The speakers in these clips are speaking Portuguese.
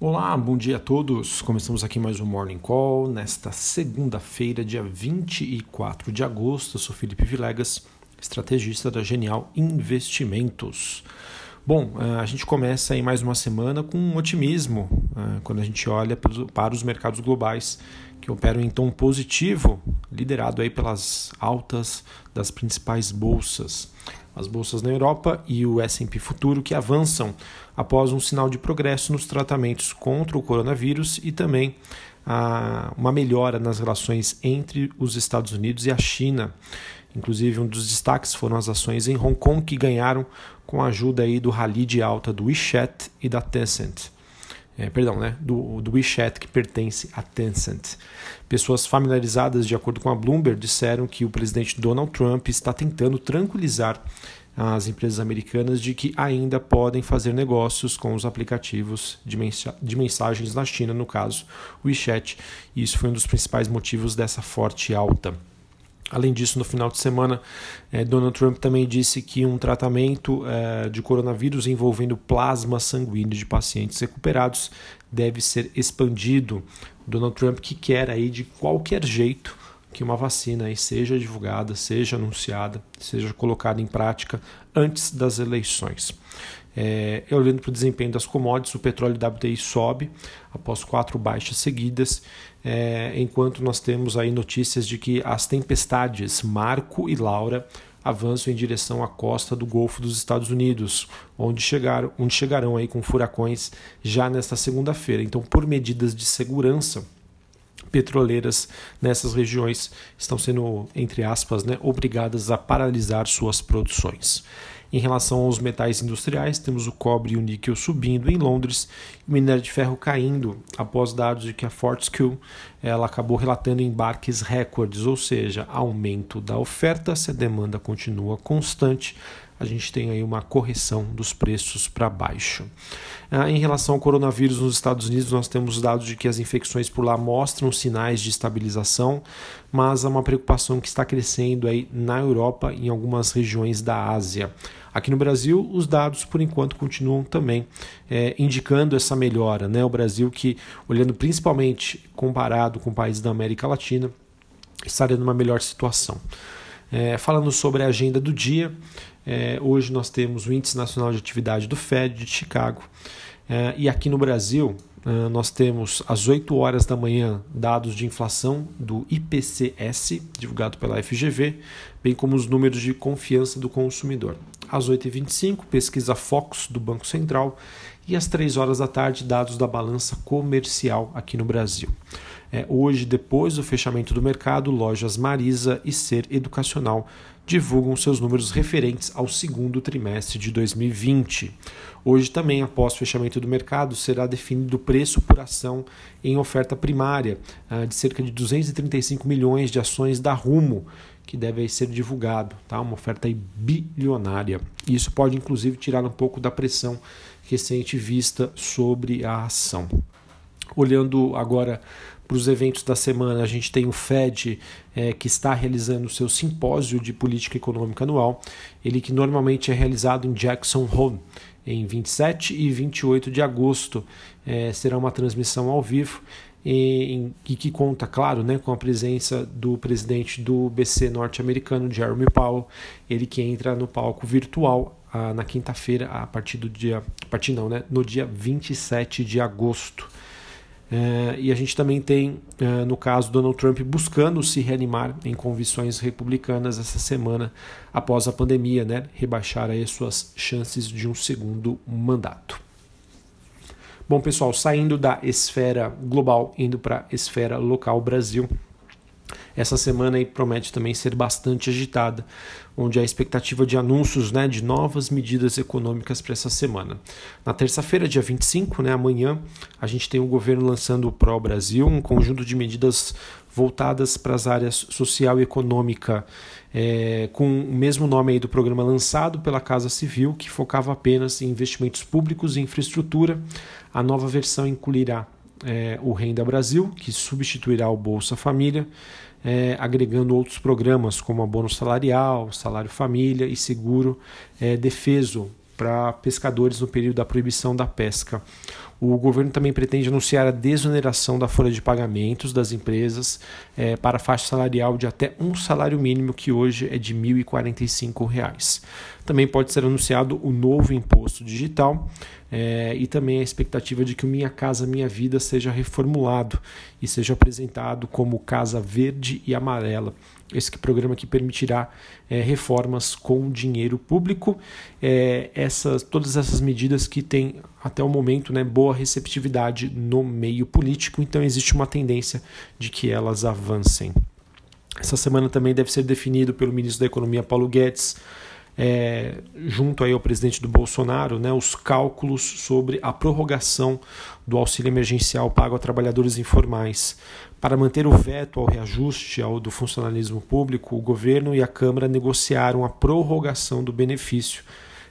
Olá, bom dia a todos. Começamos aqui mais um Morning Call nesta segunda-feira, dia 24 de agosto. Eu sou Felipe Vilegas, estrategista da Genial Investimentos. Bom, eh, a gente começa aí mais uma semana com um otimismo eh, quando a gente olha para os mercados globais que operam em tom positivo, liderado aí pelas altas das principais bolsas. As bolsas na Europa e o S&P Futuro que avançam após um sinal de progresso nos tratamentos contra o coronavírus e também ah, uma melhora nas relações entre os Estados Unidos e a China. Inclusive, um dos destaques foram as ações em Hong Kong que ganharam com a ajuda aí do rally de alta do WeChat e da Tencent. É, perdão, né, do, do WeChat que pertence à Tencent. Pessoas familiarizadas, de acordo com a Bloomberg, disseram que o presidente Donald Trump está tentando tranquilizar as empresas americanas de que ainda podem fazer negócios com os aplicativos de mensagens na China, no caso o WeChat. E isso foi um dos principais motivos dessa forte alta. Além disso, no final de semana, eh, Donald Trump também disse que um tratamento eh, de coronavírus envolvendo plasma sanguíneo de pacientes recuperados deve ser expandido. Donald Trump que quer aí de qualquer jeito que uma vacina aí seja divulgada, seja anunciada, seja colocada em prática antes das eleições. É, olhando para o desempenho das commodities, o petróleo WTI sobe após quatro baixas seguidas, é, enquanto nós temos aí notícias de que as tempestades Marco e Laura avançam em direção à costa do Golfo dos Estados Unidos, onde, chegaram, onde chegarão aí com furacões já nesta segunda-feira. Então, por medidas de segurança, petroleiras nessas regiões estão sendo, entre aspas, né, obrigadas a paralisar suas produções. Em relação aos metais industriais, temos o cobre e o níquel subindo em Londres e o minério de ferro caindo após dados de que a Fortescue ela acabou relatando embarques recordes, ou seja, aumento da oferta se a demanda continua constante a gente tem aí uma correção dos preços para baixo. Ah, em relação ao coronavírus nos Estados Unidos, nós temos dados de que as infecções por lá mostram sinais de estabilização, mas há uma preocupação que está crescendo aí na Europa e em algumas regiões da Ásia. Aqui no Brasil, os dados por enquanto continuam também é, indicando essa melhora. Né? O Brasil, que olhando principalmente comparado com países da América Latina, estaria numa melhor situação. É, falando sobre a agenda do dia, é, hoje nós temos o Índice Nacional de Atividade do Fed de Chicago. É, e aqui no Brasil, é, nós temos às 8 horas da manhã dados de inflação do IPCS, divulgado pela FGV, bem como os números de confiança do consumidor. Às 8h25, pesquisa Fox do Banco Central. E às 3 horas da tarde, dados da balança comercial aqui no Brasil. É, hoje, depois do fechamento do mercado, lojas Marisa e Ser Educacional divulgam seus números referentes ao segundo trimestre de 2020. Hoje também, após o fechamento do mercado, será definido o preço por ação em oferta primária ah, de cerca de 235 milhões de ações da Rumo, que deve ser divulgado, tá? Uma oferta bilionária. Isso pode inclusive tirar um pouco da pressão recente vista sobre a ação. Olhando agora para os eventos da semana, a gente tem o FED, é, que está realizando o seu simpósio de política econômica anual, ele que normalmente é realizado em Jackson Hole, em 27 e 28 de agosto. É, será uma transmissão ao vivo e, e, que conta, claro, né, com a presença do presidente do BC norte-americano, Jeremy Powell, ele que entra no palco virtual ah, na quinta-feira, a partir do dia. A partir não, né? No dia 27 de agosto. É, e a gente também tem, é, no caso, Donald Trump buscando se reanimar em convicções republicanas essa semana após a pandemia, né, rebaixar aí suas chances de um segundo mandato. Bom, pessoal, saindo da esfera global, indo para a esfera local Brasil. Essa semana aí promete também ser bastante agitada, onde há expectativa de anúncios né, de novas medidas econômicas para essa semana. Na terça-feira, dia 25, né, amanhã, a gente tem o governo lançando o Pro Brasil, um conjunto de medidas voltadas para as áreas social e econômica, é, com o mesmo nome aí do programa lançado pela Casa Civil, que focava apenas em investimentos públicos e infraestrutura. A nova versão incluirá é, o Renda Brasil, que substituirá o Bolsa Família, é, agregando outros programas como abono salarial, salário família e seguro é, defeso para pescadores no período da proibição da pesca. O governo também pretende anunciar a desoneração da folha de pagamentos das empresas é, para a faixa salarial de até um salário mínimo, que hoje é de R$ 1.045. Também pode ser anunciado o novo imposto digital é, e também a expectativa de que o Minha Casa Minha Vida seja reformulado e seja apresentado como Casa Verde e Amarela. Esse programa que permitirá é, reformas com dinheiro público. É, essas, todas essas medidas que têm até o momento né, boa receptividade no meio político, então existe uma tendência de que elas avancem. Essa semana também deve ser definido pelo ministro da Economia Paulo Guedes é, junto aí ao presidente do Bolsonaro, né, os cálculos sobre a prorrogação do auxílio emergencial pago a trabalhadores informais. Para manter o veto ao reajuste ao do funcionalismo público, o governo e a Câmara negociaram a prorrogação do benefício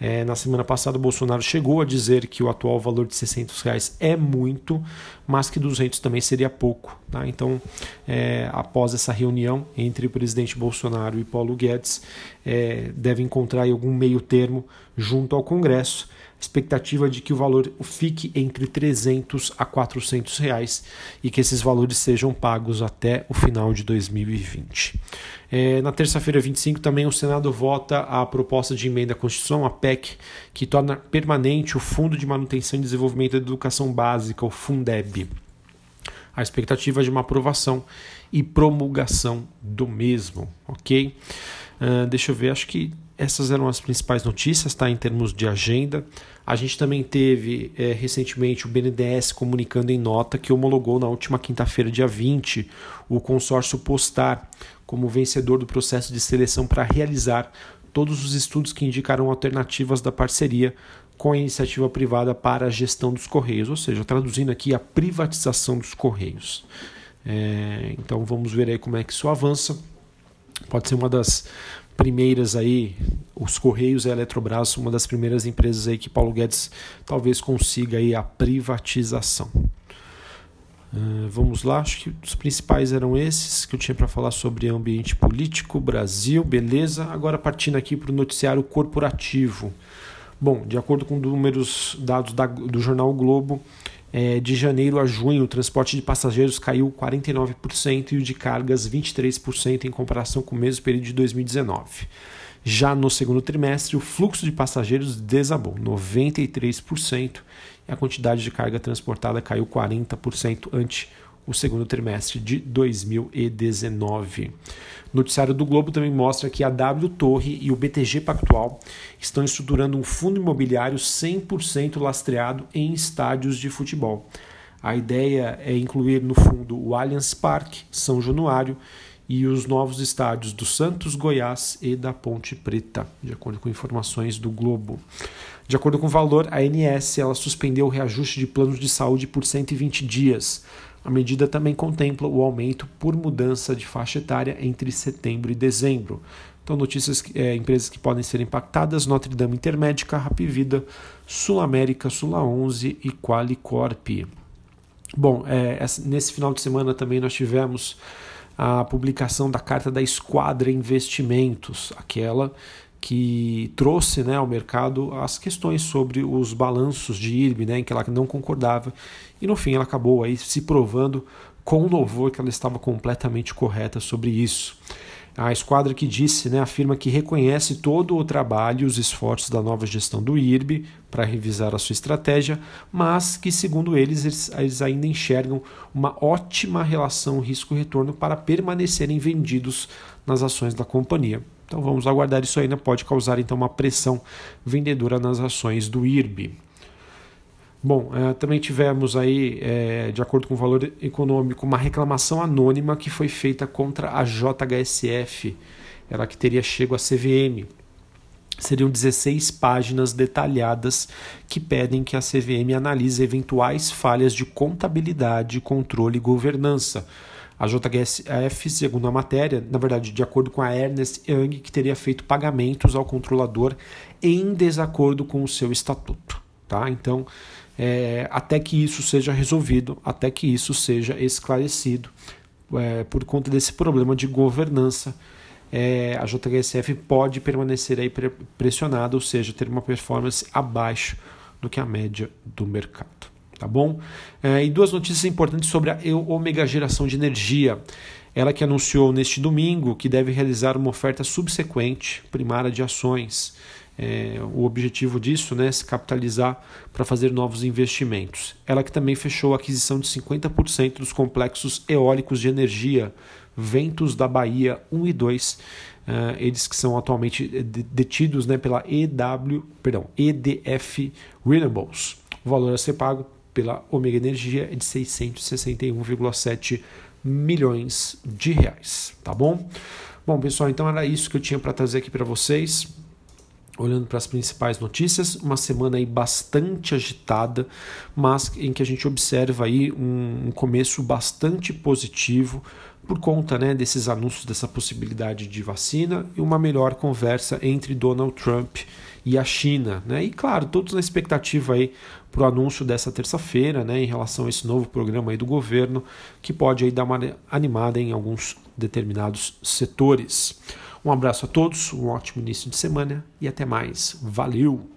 é, na semana passada, o Bolsonaro chegou a dizer que o atual valor de 600 reais é muito, mas que 200 também seria pouco. Tá? Então, é, após essa reunião entre o presidente Bolsonaro e Paulo Guedes, é, deve encontrar algum meio termo junto ao Congresso expectativa de que o valor fique entre 300 a 400 reais e que esses valores sejam pagos até o final de 2020. É, na terça-feira 25 também o Senado vota a proposta de emenda à Constituição, a PEC, que torna permanente o Fundo de Manutenção e Desenvolvimento da Educação Básica, o Fundeb. A expectativa é de uma aprovação e promulgação do mesmo, ok? Uh, deixa eu ver, acho que essas eram as principais notícias, tá? Em termos de agenda. A gente também teve é, recentemente o BNDES comunicando em nota que homologou na última quinta-feira, dia 20, o consórcio Postar como vencedor do processo de seleção para realizar todos os estudos que indicarão alternativas da parceria com a iniciativa privada para a gestão dos Correios, ou seja, traduzindo aqui a privatização dos Correios. É, então vamos ver aí como é que isso avança. Pode ser uma das primeiras aí, os Correios e a Eletrobras, uma das primeiras empresas aí que Paulo Guedes talvez consiga aí a privatização. Uh, vamos lá, acho que os principais eram esses que eu tinha para falar sobre ambiente político, Brasil, beleza. Agora partindo aqui para o noticiário corporativo. Bom, de acordo com números dados da, do jornal Globo, é, de janeiro a junho, o transporte de passageiros caiu 49% e o de cargas 23% em comparação com o mesmo período de 2019. Já no segundo trimestre, o fluxo de passageiros desabou 93% e a quantidade de carga transportada caiu 40% ante o segundo trimestre de 2019. O noticiário do Globo também mostra que a W Torre e o BTG Pactual estão estruturando um fundo imobiliário 100% lastreado em estádios de futebol. A ideia é incluir no fundo o Allianz Parque, São Januário e os novos estádios do Santos, Goiás e da Ponte Preta, de acordo com informações do Globo. De acordo com o valor, a ANS ela suspendeu o reajuste de planos de saúde por 120 dias. A medida também contempla o aumento por mudança de faixa etária entre setembro e dezembro. Então, notícias, é, empresas que podem ser impactadas: Notre Dame Intermédica, Rapvida, Sul América, Sula 11 e Qualicorp. Bom, é, nesse final de semana também nós tivemos a publicação da carta da Esquadra Investimentos, aquela que trouxe né, ao mercado as questões sobre os balanços de IRB, né, em que ela não concordava, e no fim ela acabou aí se provando com louvor que ela estava completamente correta sobre isso. A esquadra que disse, né, afirma que reconhece todo o trabalho e os esforços da nova gestão do IRB para revisar a sua estratégia, mas que, segundo eles, eles, ainda enxergam uma ótima relação risco-retorno para permanecerem vendidos nas ações da companhia. Então vamos aguardar isso ainda pode causar então uma pressão vendedora nas ações do IRB. Bom, é, também tivemos aí, é, de acordo com o valor econômico, uma reclamação anônima que foi feita contra a JHSF, ela que teria chego à CVM. Seriam 16 páginas detalhadas que pedem que a CVM analise eventuais falhas de contabilidade, controle e governança a JHSF, segundo a matéria, na verdade, de acordo com a Ernest Young, que teria feito pagamentos ao controlador em desacordo com o seu estatuto. Tá? Então, é, até que isso seja resolvido, até que isso seja esclarecido, é, por conta desse problema de governança, é, a JHSF pode permanecer aí pressionada, ou seja, ter uma performance abaixo do que a média do mercado. Tá bom? É, e duas notícias importantes sobre a Ômega Geração de Energia. Ela que anunciou neste domingo que deve realizar uma oferta subsequente primária de ações. É, o objetivo disso né, é se capitalizar para fazer novos investimentos. Ela que também fechou a aquisição de 50% dos complexos eólicos de energia Ventos da Bahia 1 e 2, Uh, eles que são atualmente detidos né, pela EW, perdão, EDF Renewables. O valor a ser pago pela Omega Energia é de 661,7 milhões de reais, tá bom? Bom, pessoal, então era isso que eu tinha para trazer aqui para vocês. Olhando para as principais notícias, uma semana aí bastante agitada, mas em que a gente observa aí um, um começo bastante positivo por conta né, desses anúncios dessa possibilidade de vacina e uma melhor conversa entre Donald Trump e a China. Né? E claro, todos na expectativa aí para o anúncio dessa terça-feira né, em relação a esse novo programa aí do governo que pode aí dar uma animada em alguns determinados setores. Um abraço a todos, um ótimo início de semana e até mais. Valeu!